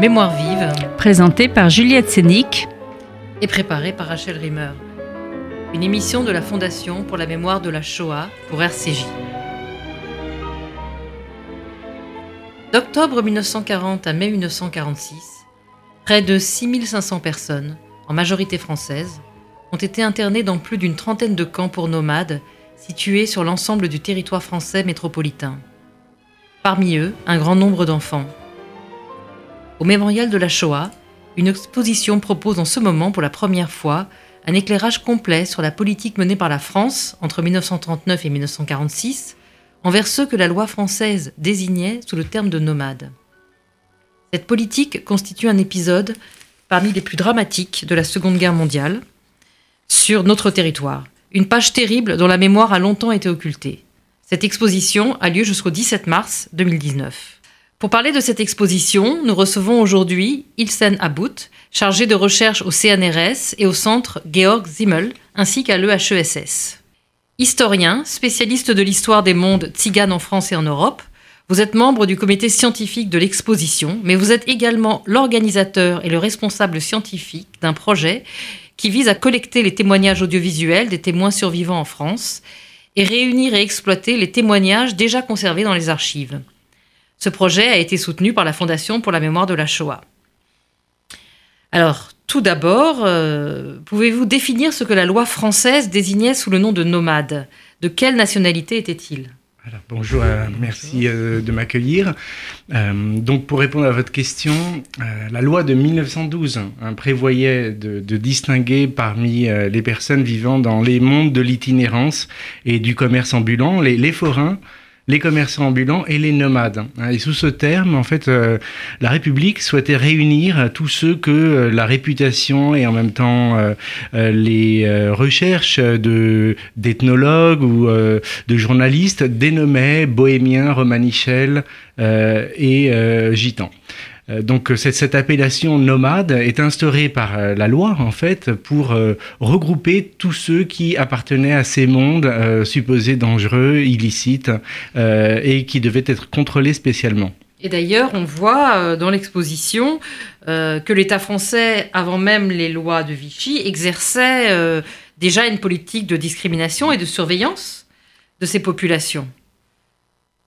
Mémoire vive, présentée par Juliette Sénic et préparée par Rachel Rimmer. Une émission de la Fondation pour la mémoire de la Shoah pour RCJ. D'octobre 1940 à mai 1946, près de 6500 personnes, en majorité françaises, ont été internées dans plus d'une trentaine de camps pour nomades situés sur l'ensemble du territoire français métropolitain. Parmi eux, un grand nombre d'enfants. Au mémorial de la Shoah, une exposition propose en ce moment pour la première fois un éclairage complet sur la politique menée par la France entre 1939 et 1946 envers ceux que la loi française désignait sous le terme de nomades. Cette politique constitue un épisode parmi les plus dramatiques de la Seconde Guerre mondiale sur notre territoire, une page terrible dont la mémoire a longtemps été occultée. Cette exposition a lieu jusqu'au 17 mars 2019. Pour parler de cette exposition, nous recevons aujourd'hui Ilsen About, chargé de recherche au CNRS et au centre Georg Zimmel, ainsi qu'à l'EHESS. Historien, spécialiste de l'histoire des mondes tziganes en France et en Europe, vous êtes membre du comité scientifique de l'exposition, mais vous êtes également l'organisateur et le responsable scientifique d'un projet qui vise à collecter les témoignages audiovisuels des témoins survivants en France et réunir et exploiter les témoignages déjà conservés dans les archives. Ce projet a été soutenu par la Fondation pour la mémoire de la Shoah. Alors, tout d'abord, euh, pouvez-vous définir ce que la loi française désignait sous le nom de nomade? De quelle nationalité était-il? Bonjour, euh, merci euh, de m'accueillir. donc pour répondre à votre question, la loi de 1912 hein, prévoyait de, distinguer parmi les personnes vivant dans les mondes de l'itinérance et du commerce ambulant les, les forains, les commerçants ambulants et les nomades. Et sous ce terme, en fait, euh, la République souhaitait réunir tous ceux que euh, la réputation et en même temps euh, les recherches de d'ethnologues ou de journalistes dénommaient bohémiens, romanichels et gitans. Euh, donc cette, appellation nomade est instaurée par euh, la loi en fait pour euh, regrouper tous ceux qui appartenaient à ces mondes supposés dangereux, illicites et qui devaient être contrôlés spécialement. Et d'ailleurs, on voit dans l'exposition que l'État français, avant même les lois de Vichy, exerçait déjà une politique de discrimination et de surveillance de ces populations.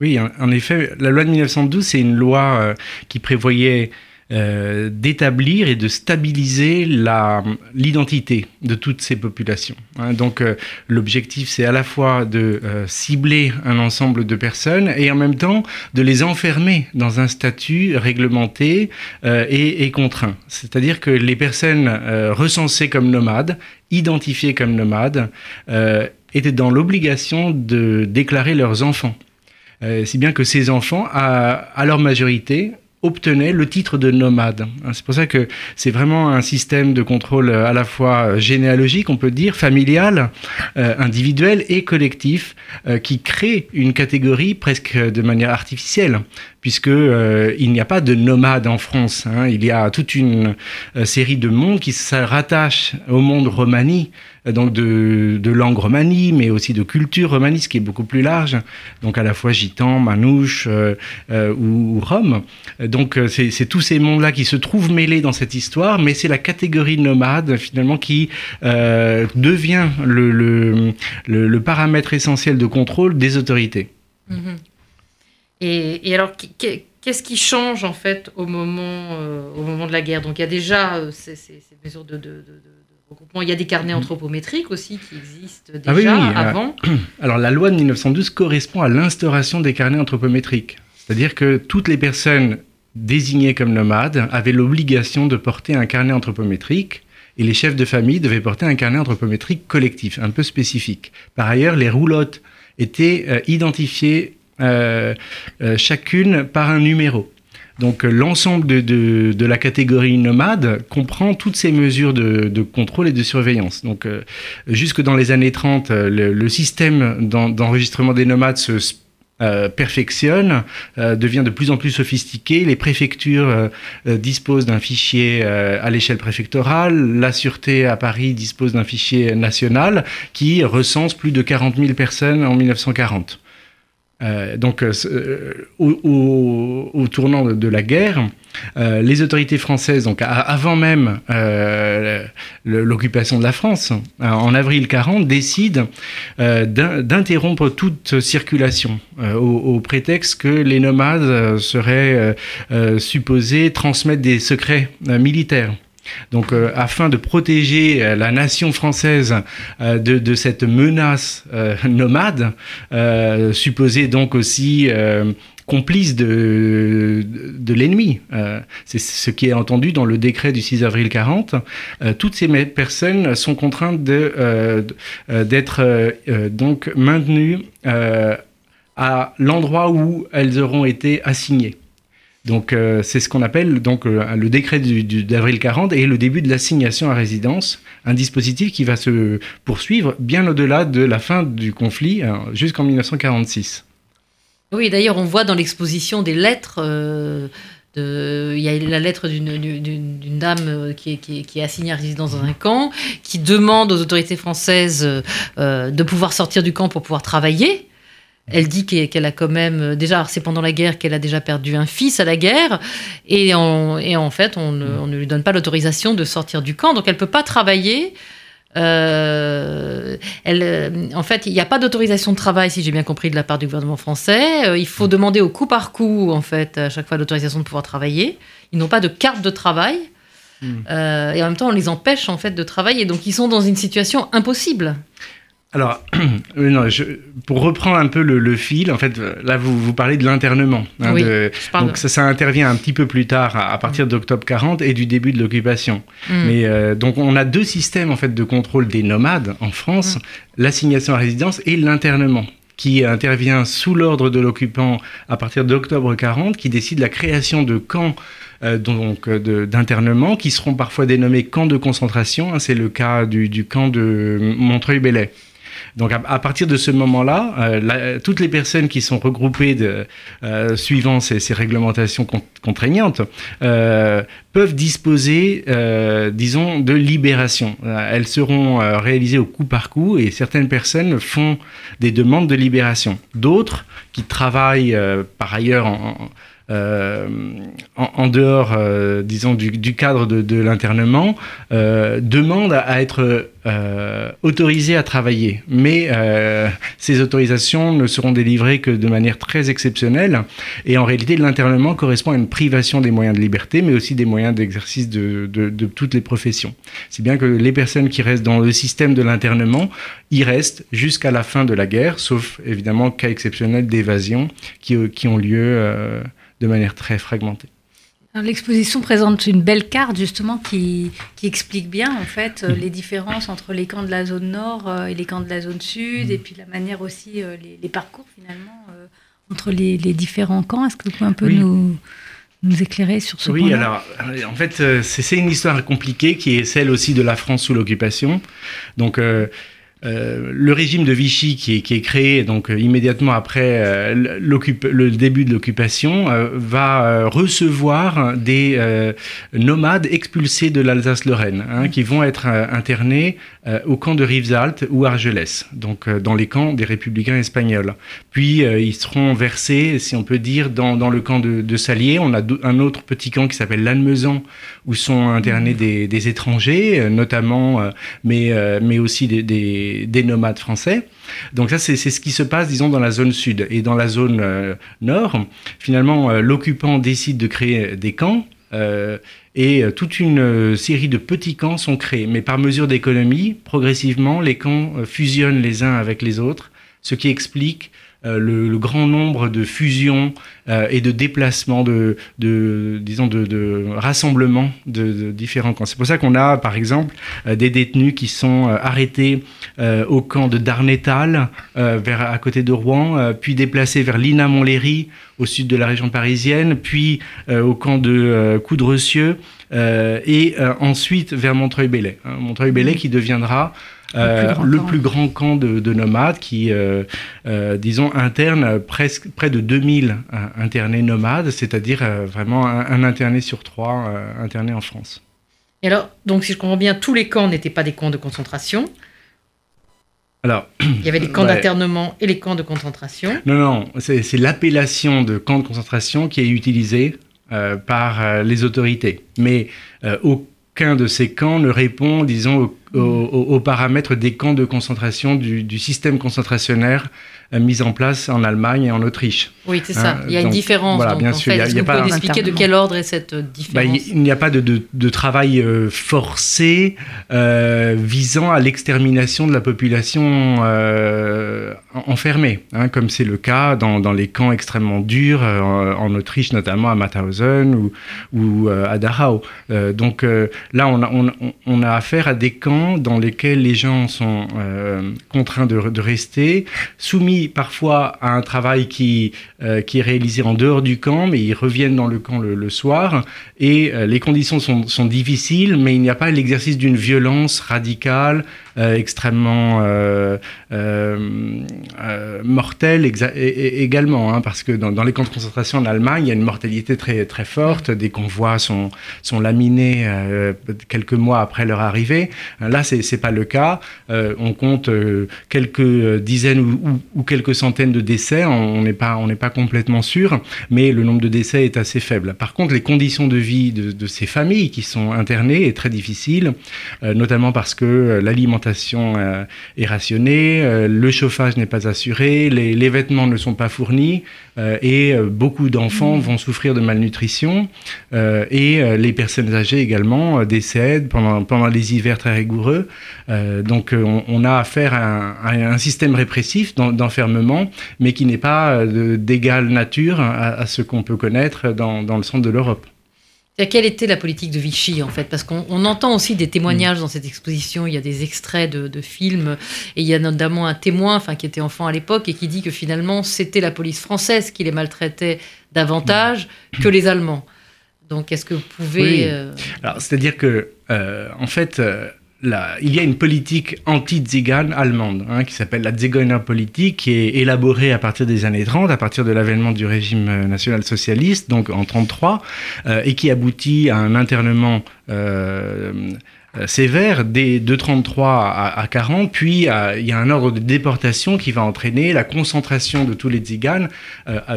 Oui, en, effet, la loi de 1912, c'est une loi euh, qui prévoyait euh, d'établir et de stabiliser l'identité de toutes ces populations. Hein. Donc euh, l'objectif, c'est à la fois de cibler un ensemble de personnes et en même temps de les enfermer dans un statut réglementé et, et, contraint. C'est-à-dire que les personnes recensées comme nomades, identifiées comme nomades, étaient dans l'obligation de déclarer leurs enfants. Euh, si bien que ces enfants, à, leur majorité, obtenaient le titre de nomade. Hein, c'est pour ça que c'est vraiment un système de contrôle euh, à la fois euh, généalogique, on peut dire, familial, individuel et collectif, qui crée une catégorie presque de manière artificielle, puisque il n'y a pas de nomade en France. Hein. il y a toute une série de mondes qui se rattachent au monde romani. Euh, donc de, de langue romanie, mais aussi de culture romanie, ce qui est beaucoup plus large, donc à la fois gitan, manouche euh, euh, ou, rome. Donc c'est tous ces mondes-là qui se trouvent mêlés dans cette histoire, mais c'est la catégorie nomade finalement qui devient le, le, paramètre essentiel de contrôle des autorités. Mm-hmm. Et, alors, qu'est-ce qui change en fait au moment, au moment de la guerre? Donc il y a déjà ces, mesures de il y a des carnets anthropométriques aussi qui existent ah déjà euh, avant. Alors la loi de 1912 correspond à l'instauration des carnets anthropométriques. C'est-à-dire que toutes les personnes désignées comme nomades avaient l'obligation de porter un carnet anthropométrique et les chefs de famille devaient porter un carnet anthropométrique collectif, un peu spécifique. Par ailleurs, les roulottes étaient euh, identifiées euh, chacune par un numéro. Donc euh, l'ensemble de, la catégorie nomade comprend toutes ces mesures de, contrôle et de surveillance. Donc euh, jusque dans les années 30, euh, le, système d'enregistrement des nomades se perfectionne, devient de plus en plus sophistiqué. Les préfectures disposent d'un fichier à l'échelle préfectorale. La Sûreté à Paris dispose d'un fichier national qui recense plus de 40 000 personnes en 1940. Euh, donc, euh, euh, au, tournant de, la guerre, euh, les autorités françaises, donc avant même l'occupation de la France, en avril 40, décident d'interrompre toute circulation au, prétexte que les nomades seraient supposés transmettre des secrets militaires. Donc, afin de protéger la nation française de, cette menace nomade, supposée donc aussi complice de, l'ennemi. Euh, c'est ce qui est entendu dans le décret du 6 avril 40. Euh, toutes ces personnes sont contraintes euh, d'être donc maintenues à l'endroit où elles auront été assignées. Donc c'est ce qu'on appelle donc le décret d'avril 40 et le début de l'assignation à résidence, un dispositif qui va se poursuivre bien au-delà de la fin du conflit jusqu'en 1946. Oui, d'ailleurs, on voit dans l'exposition des lettres. Euh, il y a la lettre d'une dame euh, qui est, qui, assignée à résidence dans un camp, qui demande aux autorités françaises euh, de pouvoir sortir du camp pour pouvoir travailler. Elle dit qu'elle a quand même, déjà, c'est pendant la guerre qu'elle a déjà perdu un fils à la guerre, et, et en fait, on ne, on ne lui donne pas l'autorisation de sortir du camp, donc elle ne peut pas travailler. Euh, elle, euh, en fait, il n'y a pas d'autorisation de travail, si j'ai bien compris, de la part du gouvernement français. Euh, il faut demander au coup par coup, en fait, à chaque fois l'autorisation de pouvoir travailler. Ils n'ont pas de carte de travail. Hmm. et en même temps, on les empêche, en fait, de travailler. Donc, ils sont dans une situation impossible. Alors, non, pour reprendre un peu le, fil, en fait, là, vous, vous parlez de l'internement. Hein, oui, donc, ça, ça, intervient un petit peu plus tard, à, partir d'octobre 40 et du début de l'occupation. Mm. Mais euh, donc, on a deux systèmes, en fait, de contrôle des nomades en France, mm. l'assignation à résidence et l'internement qui intervient sous l'ordre de l'occupant à partir d'octobre 40, qui décide la création de camps euh, donc d'internement qui seront parfois dénommés camps de concentration. Hein, c'est le cas du, du camp de Montreuil-Bellay. Donc à, partir de ce moment-là, euh, toutes les personnes qui sont regroupées euh, suivant ces, réglementations contraignantes euh, peuvent disposer, disons, de libération. elles seront réalisées au coup par coup et certaines personnes font des demandes de libération. D'autres qui travaillent par ailleurs en euh, en, dehors, euh, disons, du, cadre de, l'internement, euh, demandent à, être autorisés à travailler. Mais ces autorisations ne seront délivrées que de manière très exceptionnelle. Et en réalité, l'internement correspond à une privation des moyens de liberté, mais aussi des moyens d'exercice de, toutes les professions. C'est bien que les personnes qui restent dans le système de l'internement y restent jusqu'à la fin de la guerre, sauf évidemment cas exceptionnels d'évasion qui, qui, ont lieu de manière très fragmentée. L'exposition présente une belle carte justement qui, qui explique bien en fait euh, les différences entre les camps de la zone nord euh, et les camps de la zone sud et puis la manière aussi, euh, les, parcours finalement entre les, les, différents camps. Est-ce que vous pouvez un peu nous, nous éclairer sur ce point Oui, alors en fait c'est une histoire compliquée qui est celle aussi de la France sous l'occupation. Donc euh, le régime de Vichy qui est, qui est créé donc euh, immédiatement après euh, le début de l'occupation va recevoir des nomades expulsés de l'Alsace-Lorraine hein, qui vont être internés au camp de Rivesaltes ou Argelès, donc dans les camps des républicains espagnols. Puis ils seront versés, si on peut dire, dans, dans le camp de, de, Salier. On a un autre petit camp qui s'appelle Lannemezan où sont internés des, des étrangers, notamment, mais, mais aussi des, des des, nomades français. Donc ça, c'est ce qui se passe, disons, dans la zone sud. Et dans la zone euh, nord, finalement, euh, l'occupant décide de créer des camps. Euh, et toute une série de petits camps sont créés. Mais par mesure d'économie, progressivement, les camps fusionnent les uns avec les autres, ce qui explique euh, le, grand nombre de fusions euh, et de déplacements, de, disons, de, rassemblements de, différents camps. C'est pour ça qu'on a, par exemple, euh, des détenus qui sont arrêtés au camp de Darnétal, vers, à côté de Rouen, puis déplacés vers Lina Montlhéry, au sud de la région parisienne, puis au camp de Coudrecieux, et ensuite vers Montreuil-Bellay. Hein. Montreuil-Bellay qui deviendra le, plus, grand camp de, nomades qui, euh, euh, disons, interne presque près de 2000 internés nomades, c'est-à-dire euh, vraiment un, interné sur trois internés en France. Et alors, donc si je comprends bien, tous les camps n'étaient pas des camps de concentration. Alors, il y avait les camps d'internement et les camps de concentration. Non, non, c'est l'appellation de camp de concentration qui est utilisée par les autorités. Mais aucun de ces camps ne répond, disons, aux, paramètres des camps de concentration du, du système concentrationnaire euh, mise en place en Allemagne et en Autriche. Oui, c'est ça. il y a une différence. Voilà, bien sûr. Est-ce que vous pouvez expliquer de quel ordre est cette bah, différence? Il n'y a pas de, de, travail euh, forcé euh, visant à l'extermination de la population enfermée, hein, comme c'est le cas dans, dans, les camps extrêmement durs en Autriche, notamment à Mauthausen ou, ou à Dachau. donc là, on a, on, on a affaire à des camps dans lesquels les gens sont contraints de, de rester, soumis parfois à un travail qui, euh, qui est réalisé en dehors du camp, mais ils reviennent dans le camp le, soir. Et euh, les conditions sont, sont, difficiles, mais il n'y a pas l'exercice d'une violence radicale euh, extrêmement euh, euh, mortelle également, hein, parce que dans, les camps de concentration en Allemagne, il y a une mortalité très, très forte. Des convois sont, sont laminés quelques mois après leur arrivée. Là, c'est n'est pas le cas. on compte quelques dizaines ou, quelques centaines de décès. On n'est pas, on pas complètement sûr, mais le nombre de décès est assez faible. Par contre, les conditions de vie de ces familles qui sont internées est très difficile, notamment parce que l'alimentation euh, est rationnée, euh, le chauffage n'est pas assuré, les, vêtements ne sont pas fournis euh, et beaucoup d'enfants mmh. vont souffrir de malnutrition et les personnes âgées également décèdent pendant, pendant les hivers très rigoureux. donc on, a affaire à un, système répressif d'enfermement, mais qui n'est pas d'égale nature à, ce qu'on peut connaître dans, dans le centre de l'Europe. Quelle était la politique de Vichy en fait? Parce qu'on entend aussi des témoignages dans cette exposition, il y a des extraits de, films, et il y a notamment un témoin enfin, qui était enfant à l'époque et qui dit que finalement c'était la police française qui les maltraitait davantage que les Allemands. Donc est-ce que vous pouvez... Euh, Alors c'est-à-dire que euh, en fait... Euh, il y a une politique anti-Zigan allemande hein, qui s'appelle la Zigeuner-Politik, qui est élaborée à partir des années 30, à partir de l'avènement du régime euh, national-socialiste, donc en 33, euh, et qui aboutit à un internement euh, sévère dès de 33 à, 40, puis il y a un ordre de déportation qui va entraîner la concentration de tous les Zigan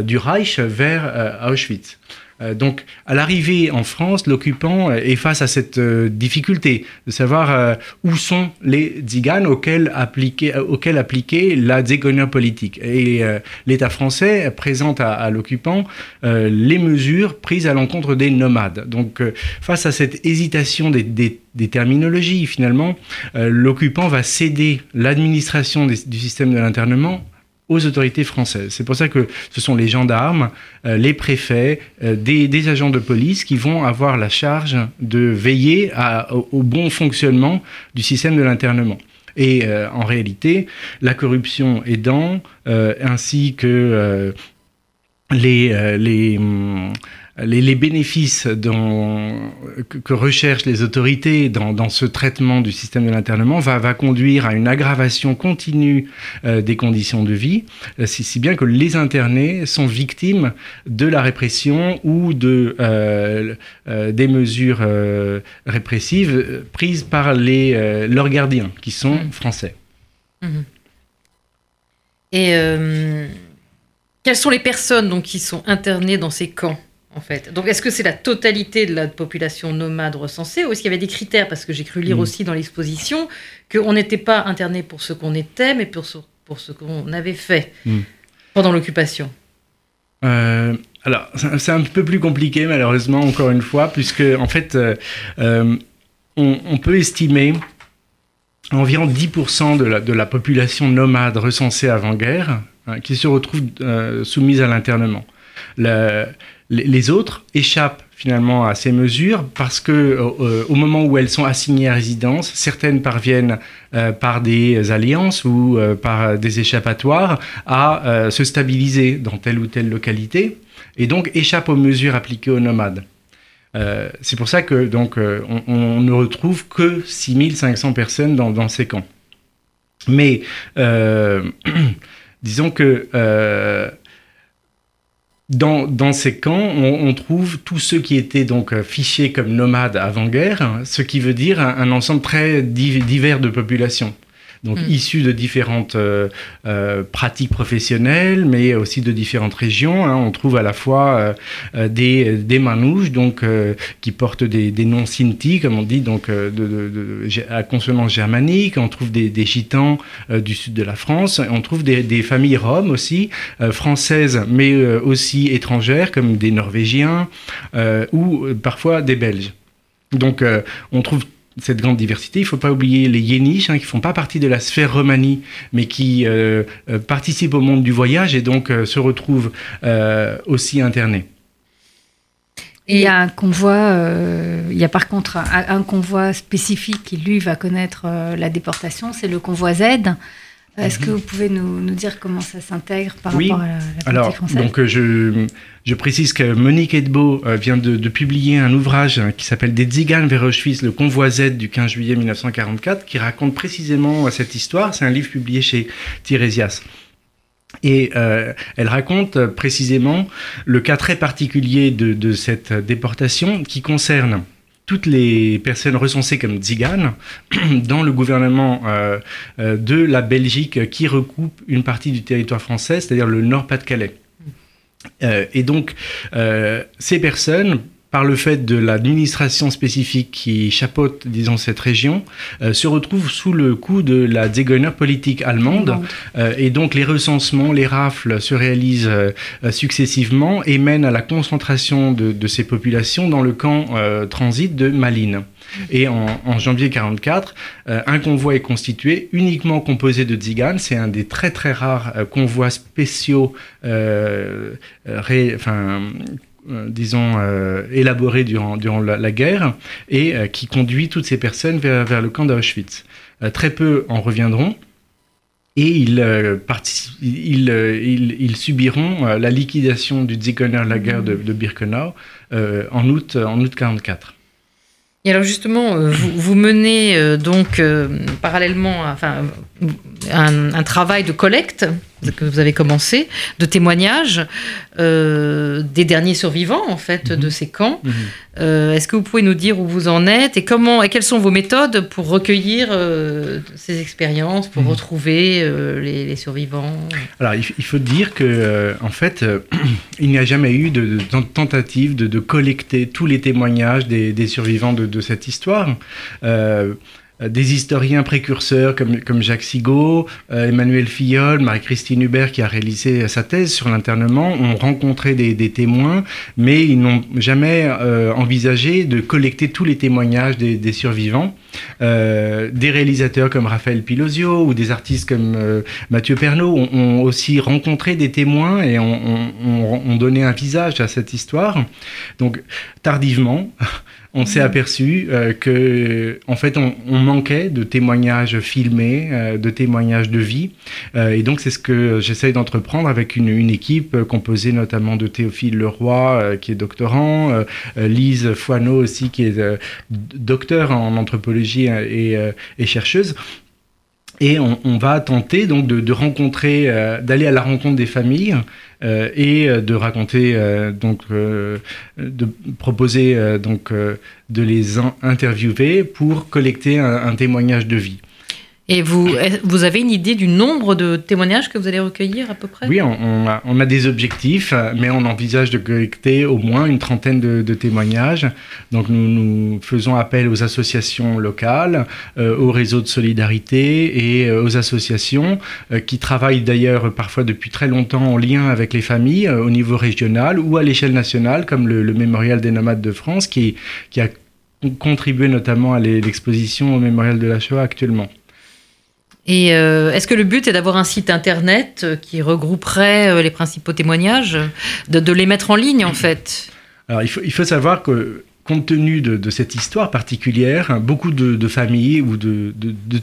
du Reich vers Auschwitz. Euh, donc, à l'arrivée en France, l'occupant est face à cette euh, difficulté de savoir euh, où sont les tziganes auxquels appliquer, la zégonia politique. Et l'État français présente à, l'occupant les mesures prises à l'encontre des nomades. Donc, face à cette hésitation des terminologies, finalement, l'occupant va céder l'administration du système de l'internement aux autorités françaises. C'est pour ça que ce sont les gendarmes, euh, les préfets, euh, des, agents de police qui vont avoir la charge de veiller au, bon fonctionnement du système de l'internement. Et euh, en réalité, la corruption aidant, ainsi que les, les les, bénéfices que, recherchent les autorités dans, ce traitement du système de l'internement va, va, conduire à une aggravation continue euh, des conditions de vie, euh, si, bien que les internés sont victimes de la répression ou de, euh, des mesures répressives prises par les, leurs gardiens, qui sont mmh. français. Mmh. Et quelles sont les personnes donc, qui sont internées dans ces camps? Fait. Donc, est-ce que c'est la totalité de la population nomade recensée ou est-ce qu'il y avait des critères? Parce que j'ai cru lire mm. aussi dans l'exposition qu'on n'était pas interné pour ce qu'on était, mais pour ce, pour ce qu'on avait fait mm. pendant l'occupation. Euh, alors, c'est un peu plus compliqué, malheureusement, encore une fois, puisque, en fait, euh, euh, on, peut estimer environ 10% de la, de la, population nomade recensée avant-guerre hein, qui se retrouve soumise à l'internement. Le, les autres échappent finalement à ces mesures parce que euh, au moment où elles sont assignées à résidence, certaines parviennent euh, par des alliances ou euh, par des échappatoires à se stabiliser dans telle ou telle localité et donc échappent aux mesures appliquées aux nomades. c'est pour ça que donc on, ne retrouve que 6500 personnes dans, dans ces camps. Mais disons que dans, ces camps, on, trouve tous ceux qui étaient donc euh, fichés comme nomades avant-guerre, ce qui veut dire un, ensemble très divers de population. Donc Mm. issus de différentes euh, euh, pratiques professionnelles, mais aussi de différentes régions. hein. On trouve à la fois euh, des, des manouches, donc qui portent des, des noms sinti, comme on dit, donc de, de- de- gé- à consonance germanique. On trouve des, des gitans du sud de la France. On trouve des, des familles roms aussi, françaises, mais aussi étrangères, comme des Norvégiens ou parfois des Belges. Donc, on trouve cette grande diversité. Il ne faut pas oublier les Yéniches, hein, qui font pas partie de la sphère romanie, mais qui euh, euh, participent au monde du voyage et donc euh, se retrouvent aussi internés. Il y a un convoi, il y a par contre un, un convoi spécifique qui, lui, va connaître la déportation, c'est le convoi Z. Est-ce que vous pouvez nous, nous dire comment ça s'intègre par Mhm. Oui. rapport à la, la politique Alors, française? donc, euh, je, je précise que Monique Edbeau euh, vient de, de publier un ouvrage hein, qui s'appelle Des Tziganes vers Auschwitz, le convoi Z du 15 juillet 1944, qui raconte précisément euh, cette histoire. C'est un livre publié chez Tirésias. Et euh, elle raconte précisément le cas très particulier de, de cette déportation qui concerne toutes les personnes recensées comme tziganes dans le gouvernement euh, euh, de la Belgique qui recoupe une partie du territoire français, c'est-à-dire le Nord-Pas-de-Calais. Euh, et donc, ces personnes, par le fait de l'administration spécifique qui chapeaute, disons, cette région, euh, se retrouvent sous le coup de la Zigeuner politique allemande. Euh, et donc les recensements, les rafles se réalisent euh, successivement et mènent à la concentration de, de ces populations dans le camp euh, transit de Malines. Et en, en janvier 44, euh, un convoi est constitué uniquement composé de tziganes. C'est un des très très rares euh, convois spéciaux, euh, euh, ré- disons, euh, élaborés durant, durant la, guerre et euh, qui conduit toutes ces personnes vers, le camp d'Auschwitz. Euh, très peu en reviendront et ils, euh, ils, euh, subiront euh, la liquidation du Zigeuner Lager de, de Birkenau euh, en août en août 44. Et alors justement, euh, vous, vous menez euh, donc euh, parallèlement enfin, un travail de collecte que vous avez commencé, de témoignages euh, des derniers survivants en fait de ces camps. Euh, Est-ce que vous pouvez nous dire où vous en êtes et comment et quelles sont vos méthodes pour recueillir euh, ces expériences, pour Mhm. retrouver les, les survivants? Alors, il, faut dire que, en fait, il n'y a jamais eu de, de tent- tentative de, de collecter tous les témoignages des, des survivants de, de cette histoire. Euh, euh, des historiens précurseurs comme, comme Jacques Sigaud, euh, Emmanuel Fillol, Marie-Christine Hubert qui a réalisé sa thèse sur l'internement ont rencontré des, des témoins, mais ils n'ont jamais euh, envisagé de collecter tous les témoignages des, des survivants. Euh, des réalisateurs comme Raphaël Pilosio ou des artistes comme euh, Mathieu Pernaud ont, ont aussi rencontré des témoins et ont, ont- ont- ont donné un visage à cette histoire. Donc, tardivement, on s'est aperçu euh, que, en fait, on, on manquait de témoignages filmés, euh, de témoignages de vie. Et donc, c'est ce que j'essaye d'entreprendre avec une, une équipe composée notamment de Théophile Leroy, qui est doctorant, Lise Foineau aussi, qui est docteur en anthropologie euh, et, chercheuse. Et on, va tenter donc de, rencontrer, euh, d'aller à la rencontre des familles euh, et de raconter, donc, de proposer donc de les in- interviewer pour collecter un témoignage de vie. Et vous, vous avez une idée du nombre de témoignages que vous allez recueillir à peu près? Oui, on, a, des objectifs, mais on envisage de collecter au moins une trentaine de, témoignages. Donc nous, faisons appel aux associations locales, euh, aux réseaux de solidarité et euh, aux associations euh, qui travaillent d'ailleurs parfois depuis très longtemps en lien avec les familles au niveau régional ou à l'échelle nationale, comme le, Mémorial des Nomades de France qui, a contribué notamment à l'e- l'exposition au Mémorial de la Shoah actuellement. Et euh, est-ce que le but est d'avoir un site internet euh, qui regrouperait euh, les principaux témoignages, de, de les mettre en ligne en fait? Alors, il faut, il faut savoir que, compte tenu de, cette histoire particulière, beaucoup de, familles ou de,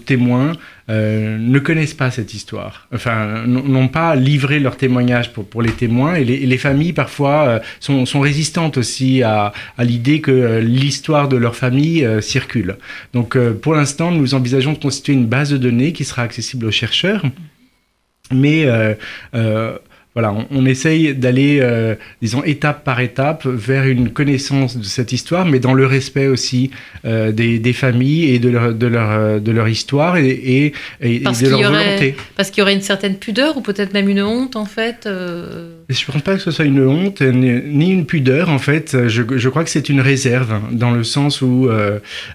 témoins euh, ne connaissent pas cette histoire. Enfin, n'ont pas livré leur témoignage pour, les témoins. Et les, familles, parfois, euh, sont, résistantes aussi à, l'idée que euh, l'histoire de leur famille circule. Donc, pour l'instant, nous envisageons de constituer une base de données qui sera accessible aux chercheurs. Mais... voilà, on, essaye d'aller, euh, disons, étape par étape vers une connaissance de cette histoire, mais dans le respect aussi euh, des, familles et de leur, de leur, euh, de leur histoire et, et, de leur volonté. Parce qu'il y aurait une certaine pudeur ou peut-être même une honte, en fait Je ne pense pas que ce soit une honte ni une pudeur, en fait. Je, crois que c'est une réserve, dans le sens où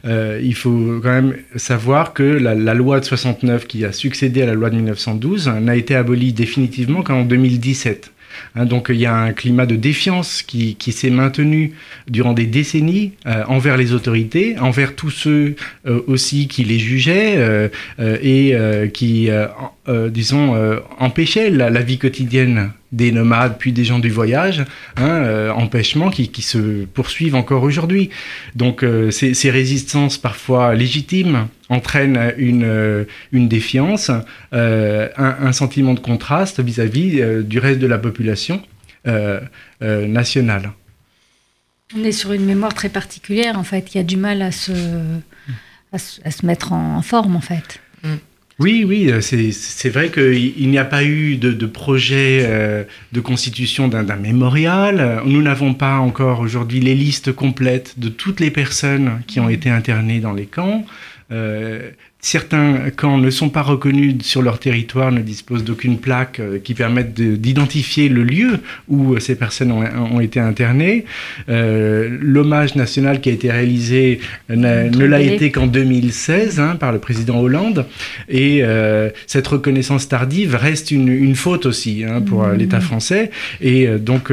il faut quand même savoir que la, loi de 69 qui a succédé à la loi de 1912 n'a été abolie définitivement qu'en 2010 Hein, donc il y a un climat de défiance qui, s'est maintenu durant des décennies euh, envers les autorités, envers tous ceux euh, aussi qui les jugeaient euh, et qui, disons, empêchaient la, vie quotidienne des nomades puis des gens du voyage, hein, empêchements qui, se poursuivent encore aujourd'hui. Donc ces, résistances parfois légitimes entraînent une, une défiance, un, sentiment de contraste vis-à-vis du reste de la population nationale. On est sur une mémoire très particulière, en fait, qui a du mal à se, à se, mettre en, forme, en fait. Mm. Oui, oui, euh, c'est vrai qu'il n'y a pas eu de, projet euh, de constitution d'un mémorial. Nous n'avons pas encore aujourd'hui les listes complètes de toutes les personnes qui ont mm. été internées dans les camps. Euh, Certains camps ne sont pas reconnus sur leur territoire, ne disposent d'aucune plaque euh, qui permette d'identifier le lieu où euh, ces personnes ont, été internées. Euh, l'hommage national qui a été réalisé ne l'a été qu'en 2016 hein, par le président Hollande. Et cette reconnaissance tardive reste une, faute aussi hein, pour mmh. l'État français. Et donc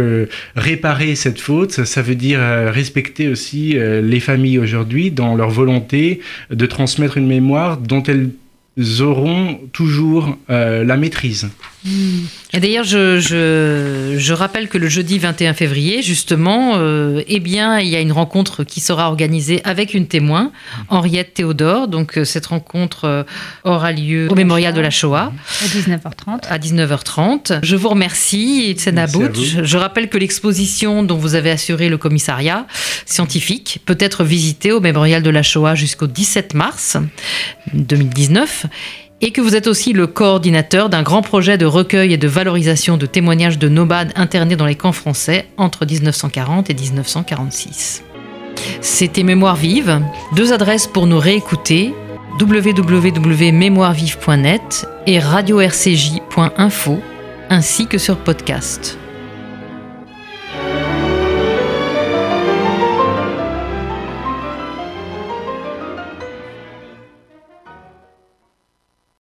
réparer cette faute, ça veut dire respecter aussi les familles aujourd'hui dans leur volonté de transmettre une mémoire dont elles auront toujours euh, la maîtrise. Et d'ailleurs, je, je, rappelle que le jeudi 21 février, justement, euh, eh bien, il y a une rencontre qui sera organisée avec une témoin, Henriette Théodore. Donc, euh, cette rencontre euh, aura lieu au mémorial de la Shoah. À 19h30. À 19h30. Je vous remercie, Tsenabout. Je, je rappelle que l'exposition dont vous avez assuré le commissariat scientifique peut être visitée au mémorial de la Shoah jusqu'au 17 mars 2019 et que vous êtes aussi le coordinateur d'un grand projet de recueil et de valorisation de témoignages de nomades internés dans les camps français entre 1940 et 1946. C'était Mémoire vive, deux adresses pour nous réécouter www.mémoirevive.net et radio-rcj.info ainsi que sur podcast.